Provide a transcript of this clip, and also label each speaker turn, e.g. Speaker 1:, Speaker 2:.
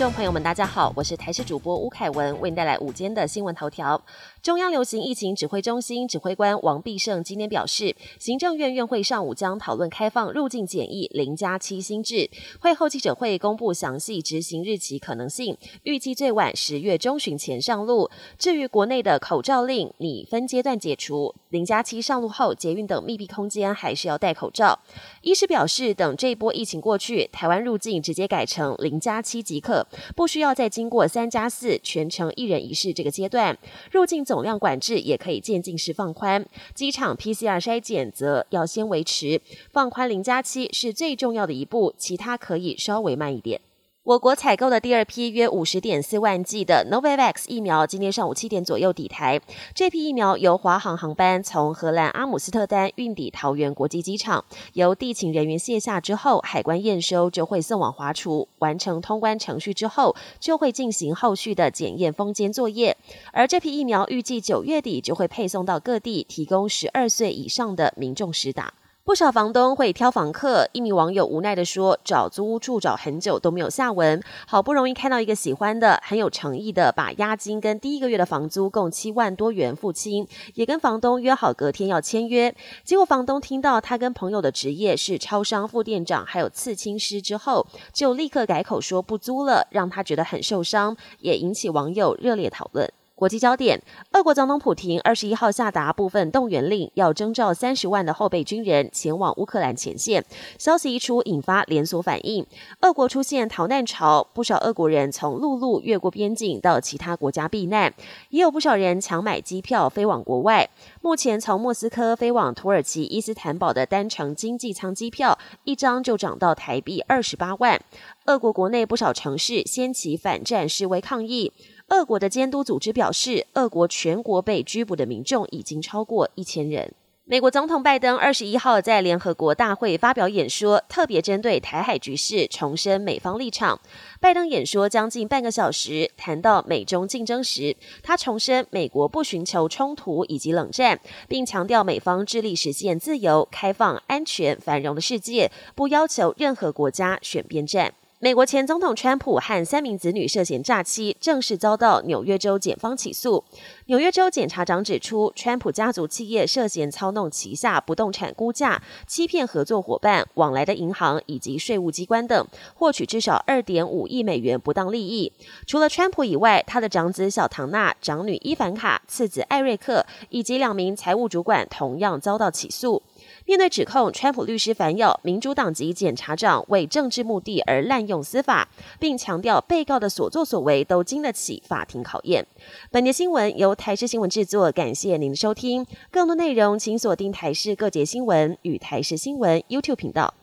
Speaker 1: 众朋友们，大家好，我是台视主播吴凯文，为您带来午间的新闻头条。中央流行疫情指挥中心指挥官王必胜今天表示，行政院院会上午将讨论开放入境检疫零加七新制，会后记者会公布详细执行日期可能性，预计最晚十月中旬前上路。至于国内的口罩令，拟分阶段解除，零加七上路后，捷运等密闭空间还是要戴口罩。医师表示，等这一波疫情过去，台湾入境直接改成零加七即可。不需要再经过三加四全程一人一室这个阶段，入境总量管制也可以渐进式放宽，机场 PCR 筛检则要先维持，放宽零加七是最重要的一步，其他可以稍微慢一点。我国采购的第二批约五十点四万剂的 Novavax 疫苗，今天上午七点左右抵台。这批疫苗由华航航班从荷兰阿姆斯特丹运抵桃园国际机场，由地勤人员卸下之后，海关验收就会送往华储，完成通关程序之后，就会进行后续的检验封监作业。而这批疫苗预计九月底就会配送到各地，提供十二岁以上的民众实打。不少房东会挑房客，一名网友无奈的说：“找租屋处找很久都没有下文，好不容易看到一个喜欢的，很有诚意的，把押金跟第一个月的房租共七万多元付清，也跟房东约好隔天要签约。结果房东听到他跟朋友的职业是超商副店长，还有刺青师之后，就立刻改口说不租了，让他觉得很受伤，也引起网友热烈讨论。”国际焦点：俄国总统普京二十一号下达部分动员令，要征召三十万的后备军人前往乌克兰前线。消息一出，引发连锁反应，俄国出现逃难潮，不少俄国人从陆路越过边境到其他国家避难，也有不少人抢买机票飞往国外。目前从莫斯科飞往土耳其伊斯坦堡的单程经济舱机票，一张就涨到台币二十八万。俄国国内不少城市掀起反战示威抗议。俄国的监督组织表示，俄国全国被拘捕的民众已经超过一千人。美国总统拜登二十一号在联合国大会发表演说，特别针对台海局势重申美方立场。拜登演说将近半个小时，谈到美中竞争时，他重申美国不寻求冲突以及冷战，并强调美方致力实现自由、开放、安全、繁荣的世界，不要求任何国家选边站。美国前总统川普和三名子女涉嫌诈欺，正式遭到纽约州检方起诉。纽约州检察长指出，川普家族企业涉嫌操弄旗下不动产估价，欺骗合作伙伴、往来的银行以及税务机关等，获取至少二点五亿美元不当利益。除了川普以外，他的长子小唐纳、长女伊凡卡、次子艾瑞克以及两名财务主管同样遭到起诉。面对指控，川普律师反咬民主党籍检察长为政治目的而滥用司法，并强调被告的所作所为都经得起法庭考验。本节新闻由台视新闻制作，感谢您的收听。更多内容请锁定台视各节新闻与台视新闻 YouTube 频道。